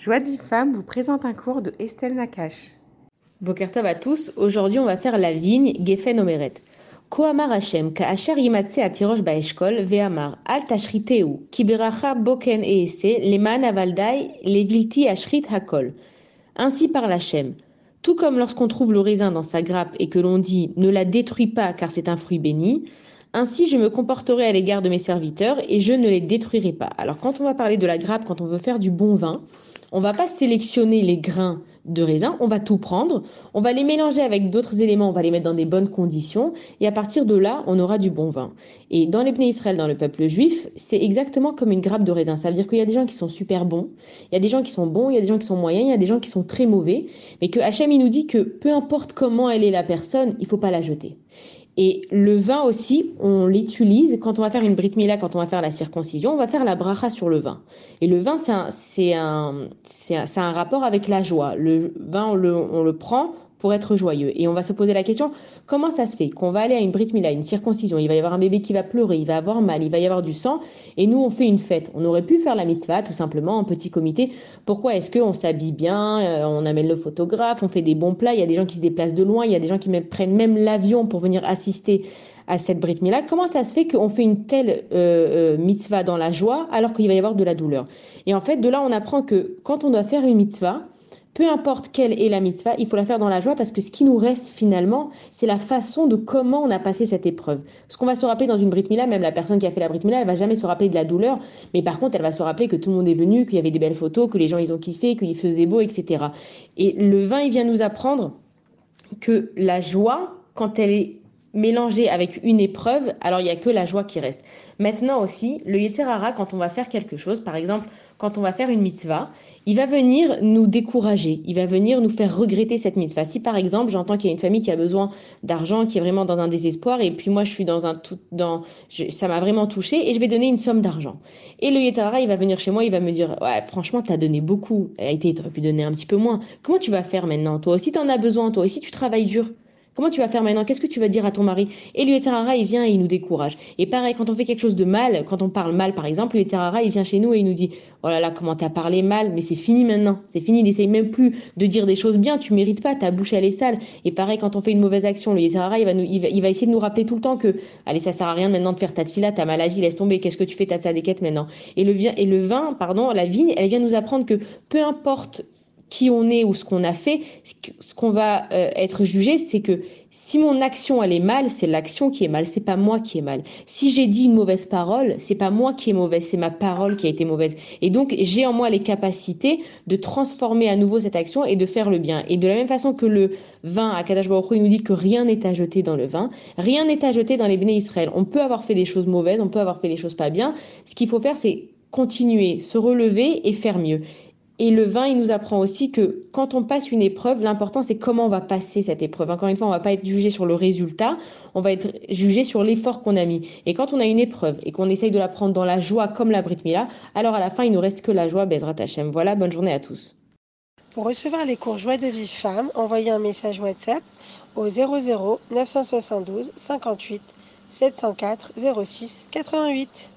Joie de vie vous présente un cours de Estelle Nakache. Bokertov à tous, aujourd'hui on va faire la vigne Geffen Omeret. Koamar Hashem, Ka'asher Yimatse Atirosh Baeshkol, Ve'amar, Al Tashriteu, Kiberacha Boken Eese, Leman Avaldai, Levilti Ashrit Hakol. Ainsi parle Hashem. Tout comme lorsqu'on trouve le raisin dans sa grappe et que l'on dit ne la détruis pas car c'est un fruit béni, ainsi je me comporterai à l'égard de mes serviteurs et je ne les détruirai pas. Alors quand on va parler de la grappe, quand on veut faire du bon vin, on va pas sélectionner les grains de raisin, on va tout prendre, on va les mélanger avec d'autres éléments, on va les mettre dans des bonnes conditions, et à partir de là, on aura du bon vin. Et dans les Israël, dans le peuple juif, c'est exactement comme une grappe de raisin. Ça veut dire qu'il y a des gens qui sont super bons, il y a des gens qui sont bons, il y a des gens qui sont moyens, il y a des gens qui sont très mauvais, mais que Hachem, nous dit que peu importe comment elle est la personne, il faut pas la jeter. Et le vin aussi, on l'utilise quand on va faire une brit mila, quand on va faire la circoncision, on va faire la bracha sur le vin. Et le vin, c'est un, un, rapport avec la joie. Le vin, on le prend pour être joyeux. Et on va se poser la question, comment ça se fait qu'on va aller à une brit mila, une circoncision, il va y avoir un bébé qui va pleurer, il va avoir mal, il va y avoir du sang, et nous on fait une fête. On aurait pu faire la mitzvah tout simplement en petit comité. Pourquoi est-ce qu'on s'habille bien, euh, on amène le photographe, on fait des bons plats, il y a des gens qui se déplacent de loin, il y a des gens qui même, prennent même l'avion pour venir assister à cette brit mila. Comment ça se fait qu'on fait une telle euh, euh, mitzvah dans la joie alors qu'il va y avoir de la douleur? Et en fait, de là on apprend que quand on doit faire une mitzvah, peu importe quelle est la mitzvah, il faut la faire dans la joie parce que ce qui nous reste finalement, c'est la façon de comment on a passé cette épreuve. Ce qu'on va se rappeler dans une brit mila, même la personne qui a fait la brit mila, elle va jamais se rappeler de la douleur, mais par contre, elle va se rappeler que tout le monde est venu, qu'il y avait des belles photos, que les gens ils ont kiffé, qu'il faisait beau, etc. Et le vin, il vient nous apprendre que la joie, quand elle est mélangée avec une épreuve, alors il n'y a que la joie qui reste. Maintenant aussi, le Yetzerara, quand on va faire quelque chose, par exemple, quand on va faire une mitzvah, il va venir nous décourager, il va venir nous faire regretter cette mitzvah. Si par exemple, j'entends qu'il y a une famille qui a besoin d'argent, qui est vraiment dans un désespoir, et puis moi je suis dans un tout, dans, ça m'a vraiment touché, et je vais donner une somme d'argent. Et le Yetzerara, il va venir chez moi, il va me dire, ouais, franchement, tu as donné beaucoup, a été, tu aurais pu donner un petit peu moins. Comment tu vas faire maintenant Toi aussi, tu en as besoin, toi aussi, tu travailles dur. Comment tu vas faire maintenant? Qu'est-ce que tu vas dire à ton mari? Et le il vient et il nous décourage. Et pareil, quand on fait quelque chose de mal, quand on parle mal par exemple, le il vient chez nous et il nous dit Oh là là, comment t'as parlé mal? Mais c'est fini maintenant. C'est fini. N'essaye même plus de dire des choses bien. Tu mérites pas. Ta bouche, elle est sale. Et pareil, quand on fait une mauvaise action, le il va, nous, il, va, essayer de nous rappeler tout le temps que Allez, ça sert à rien maintenant de faire ta fila, ta maladie, laisse tomber. Qu'est-ce que tu fais? Ta tzadékette maintenant et le, et le vin, pardon, la vigne, elle vient nous apprendre que peu importe qui on est ou ce qu'on a fait, ce qu'on va euh, être jugé, c'est que si mon action elle est mal, c'est l'action qui est mal, c'est pas moi qui est mal. Si j'ai dit une mauvaise parole, c'est pas moi qui est mauvaise, c'est ma parole qui a été mauvaise. Et donc j'ai en moi les capacités de transformer à nouveau cette action et de faire le bien. Et de la même façon que le vin à Kadash Baruch il nous dit que rien n'est à jeter dans le vin, rien n'est à jeter dans les béné Israël. On peut avoir fait des choses mauvaises, on peut avoir fait des choses pas bien. Ce qu'il faut faire, c'est continuer, se relever et faire mieux. Et le vin, il nous apprend aussi que quand on passe une épreuve, l'important c'est comment on va passer cette épreuve. Encore une fois, on va pas être jugé sur le résultat, on va être jugé sur l'effort qu'on a mis. Et quand on a une épreuve et qu'on essaye de la prendre dans la joie comme la Brit Mila, alors à la fin, il nous reste que la joie, Bezrat Hashem. Voilà, bonne journée à tous. Pour recevoir les cours Joie de vie femme, envoyez un message WhatsApp au 00 972 58 704 06 88.